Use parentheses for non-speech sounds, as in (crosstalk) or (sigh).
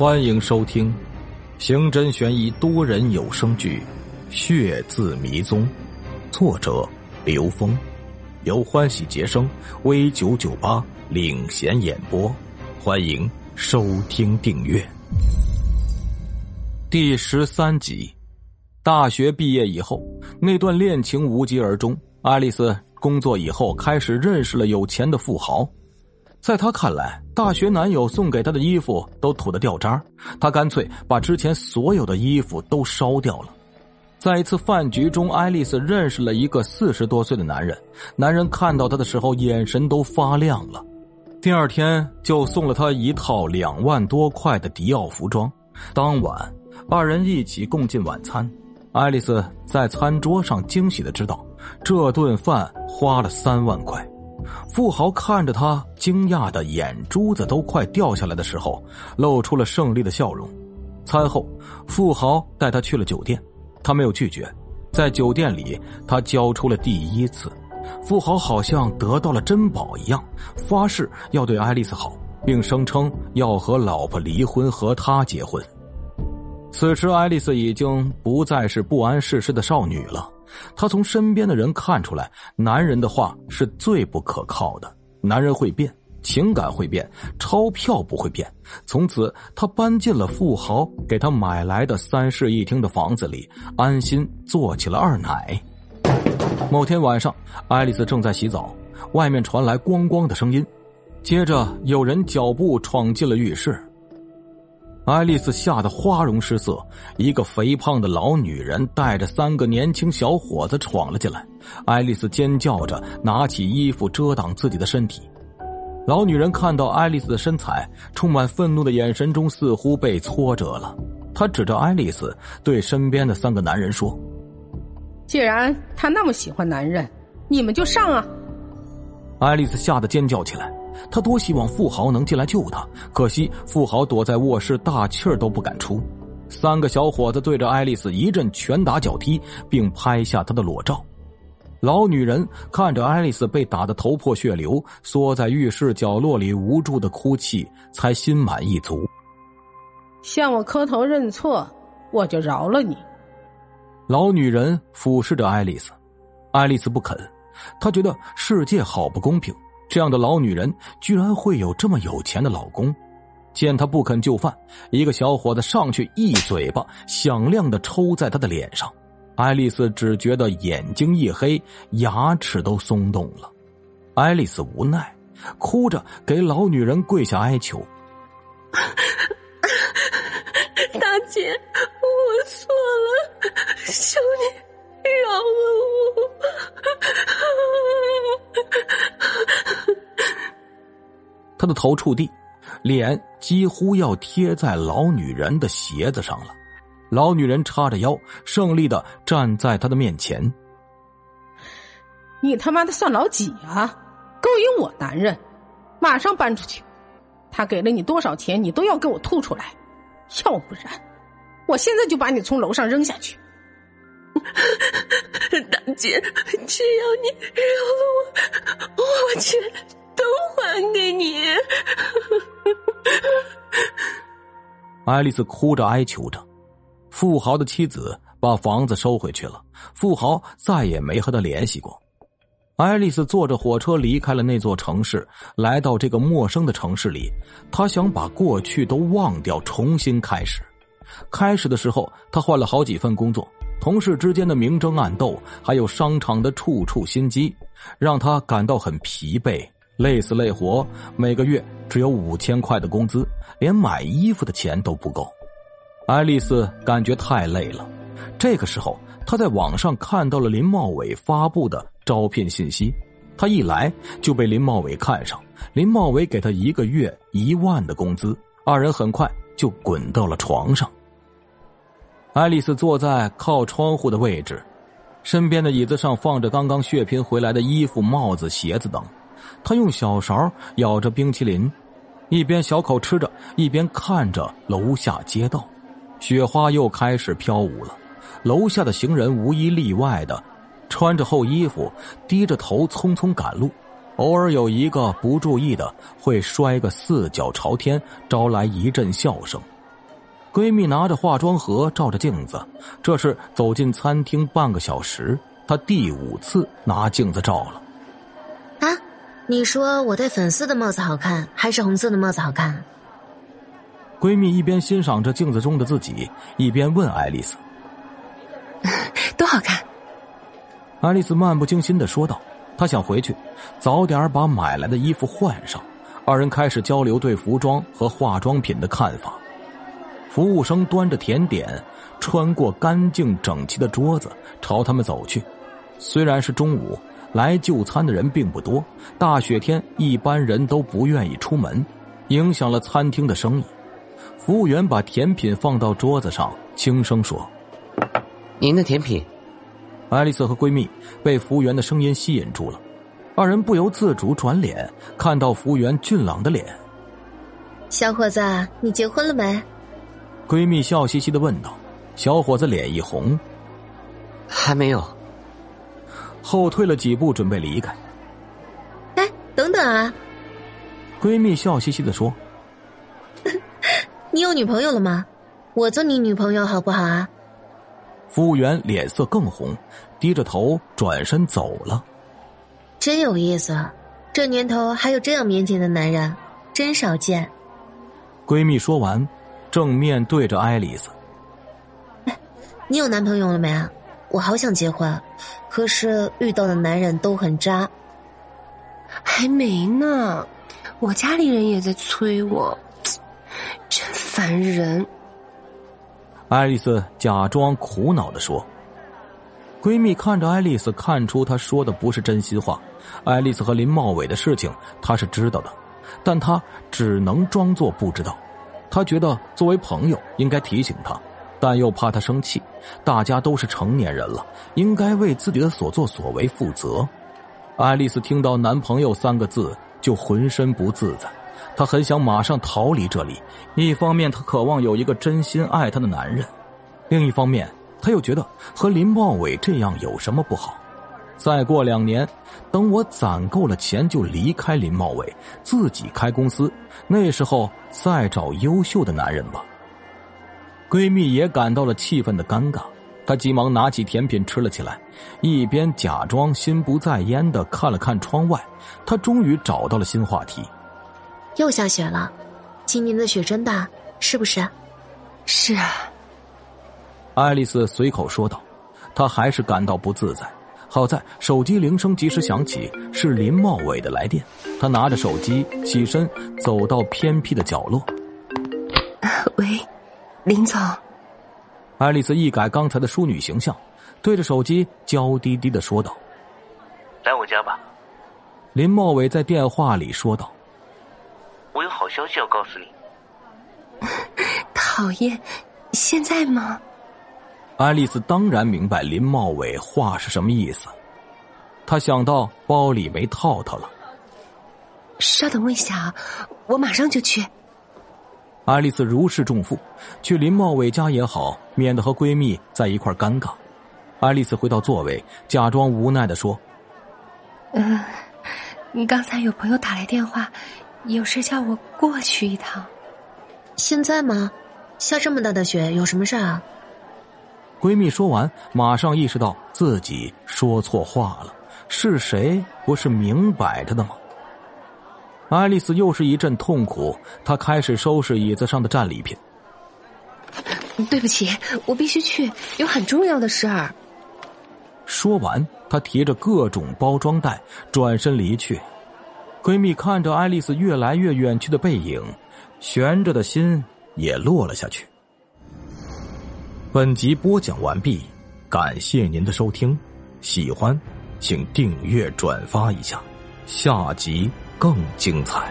欢迎收听刑侦悬疑多人有声剧《血字迷踪》，作者刘峰，由欢喜杰生 V 九九八领衔演播。欢迎收听订阅。第十三集，大学毕业以后，那段恋情无疾而终。爱丽丝工作以后，开始认识了有钱的富豪。在他看来，大学男友送给她的衣服都土的掉渣，她干脆把之前所有的衣服都烧掉了。在一次饭局中，爱丽丝认识了一个四十多岁的男人，男人看到她的时候眼神都发亮了。第二天就送了她一套两万多块的迪奥服装。当晚，二人一起共进晚餐。爱丽丝在餐桌上惊喜的知道，这顿饭花了三万块。富豪看着他，惊讶的眼珠子都快掉下来的时候，露出了胜利的笑容。餐后，富豪带他去了酒店，他没有拒绝。在酒店里，他交出了第一次。富豪好像得到了珍宝一样，发誓要对爱丽丝好，并声称要和老婆离婚，和他结婚。此时，爱丽丝已经不再是不谙世事的少女了。他从身边的人看出来，男人的话是最不可靠的。男人会变，情感会变，钞票不会变。从此，他搬进了富豪给他买来的三室一厅的房子里，安心做起了二奶。某天晚上，爱丽丝正在洗澡，外面传来咣咣的声音，接着有人脚步闯进了浴室。爱丽丝吓得花容失色，一个肥胖的老女人带着三个年轻小伙子闯了进来。爱丽丝尖叫着拿起衣服遮挡自己的身体。老女人看到爱丽丝的身材，充满愤怒的眼神中似乎被挫折了。她指着爱丽丝对身边的三个男人说：“既然她那么喜欢男人，你们就上啊！”爱丽丝吓得尖叫起来。他多希望富豪能进来救他，可惜富豪躲在卧室，大气儿都不敢出。三个小伙子对着爱丽丝一阵拳打脚踢，并拍下她的裸照。老女人看着爱丽丝被打得头破血流，缩在浴室角落里无助的哭泣，才心满意足。向我磕头认错，我就饶了你。老女人俯视着爱丽丝，爱丽丝不肯，她觉得世界好不公平。这样的老女人居然会有这么有钱的老公，见她不肯就范，一个小伙子上去一嘴巴响亮的抽在她的脸上，爱丽丝只觉得眼睛一黑，牙齿都松动了。爱丽丝无奈，哭着给老女人跪下哀求：“他的头触地，脸几乎要贴在老女人的鞋子上了。老女人叉着腰，胜利的站在他的面前。你他妈的算老几啊？勾引我男人，马上搬出去！他给了你多少钱，你都要给我吐出来，要不然，我现在就把你从楼上扔下去。(laughs) 大姐，只要你饶了我，我去。还给你！(laughs) 爱丽丝哭着哀求着，富豪的妻子把房子收回去了，富豪再也没和她联系过。爱丽丝坐着火车离开了那座城市，来到这个陌生的城市里，她想把过去都忘掉，重新开始。开始的时候，她换了好几份工作，同事之间的明争暗斗，还有商场的处处心机，让她感到很疲惫。累死累活，每个月只有五千块的工资，连买衣服的钱都不够。爱丽丝感觉太累了。这个时候，她在网上看到了林茂伟发布的招聘信息，她一来就被林茂伟看上。林茂伟给她一个月一万的工资，二人很快就滚到了床上。爱丽丝坐在靠窗户的位置，身边的椅子上放着刚刚血拼回来的衣服、帽子、鞋子等。他用小勺舀着冰淇淋，一边小口吃着，一边看着楼下街道。雪花又开始飘舞了，楼下的行人无一例外的穿着厚衣服，低着头匆匆赶路。偶尔有一个不注意的，会摔个四脚朝天，招来一阵笑声。闺蜜拿着化妆盒照着镜子，这是走进餐厅半个小时，她第五次拿镜子照了。啊，你说我戴粉色的帽子好看，还是红色的帽子好看？闺蜜一边欣赏着镜子中的自己，一边问爱丽丝：“ (laughs) 多好看。”爱丽丝漫不经心的说道：“她想回去，早点把买来的衣服换上。”二人开始交流对服装和化妆品的看法。服务生端着甜点，穿过干净整齐的桌子，朝他们走去。虽然是中午，来就餐的人并不多。大雪天，一般人都不愿意出门，影响了餐厅的生意。服务员把甜品放到桌子上，轻声说：“您的甜品。”爱丽丝和闺蜜被服务员的声音吸引住了，二人不由自主转脸，看到服务员俊朗的脸。小伙子，你结婚了没？闺蜜笑嘻嘻的问道，小伙子脸一红，还没有。后退了几步，准备离开。哎，等等啊！闺蜜笑嘻嘻的说：“ (laughs) 你有女朋友了吗？我做你女朋友好不好啊？”服务员脸色更红，低着头转身走了。真有意思，这年头还有这样腼腆的男人，真少见。闺蜜说完。正面对着爱丽丝，你有男朋友了没啊？我好想结婚，可是遇到的男人都很渣。还没呢，我家里人也在催我，真烦人。爱丽丝假装苦恼的说。闺蜜看着爱丽丝，看出她说的不是真心话。爱丽丝和林茂伟的事情，她是知道的，但她只能装作不知道。她觉得作为朋友应该提醒她，但又怕她生气。大家都是成年人了，应该为自己的所作所为负责。爱丽丝听到“男朋友”三个字就浑身不自在，她很想马上逃离这里。一方面，她渴望有一个真心爱她的男人；另一方面，她又觉得和林茂伟这样有什么不好。再过两年，等我攒够了钱，就离开林茂伟，自己开公司。那时候再找优秀的男人吧。闺蜜也感到了气氛的尴尬，她急忙拿起甜品吃了起来，一边假装心不在焉的看了看窗外。她终于找到了新话题：又下雪了，今年的雪真大，是不是？是啊。爱丽丝随口说道，她还是感到不自在。好在手机铃声及时响起，是林茂伟的来电。他拿着手机起身走到偏僻的角落。喂，林总。爱丽丝一改刚才的淑女形象，对着手机娇滴滴的说道：“来我家吧。”林茂伟在电话里说道：“我有好消息要告诉你。(laughs) ”讨厌，现在吗？爱丽丝当然明白林茂伟话是什么意思，她想到包里没套套了。稍等我一下啊，我马上就去。爱丽丝如释重负，去林茂伟家也好，免得和闺蜜在一块尴尬。爱丽丝回到座位，假装无奈的说：“嗯，你刚才有朋友打来电话，有事叫我过去一趟。现在吗？下这么大的雪，有什么事啊？”闺蜜说完，马上意识到自己说错话了。是谁不是明摆着的吗？爱丽丝又是一阵痛苦，她开始收拾椅子上的战利品。对不起，我必须去，有很重要的事儿。说完，她提着各种包装袋转身离去。闺蜜看着爱丽丝越来越远去的背影，悬着的心也落了下去。本集播讲完毕，感谢您的收听，喜欢请订阅转发一下，下集更精彩。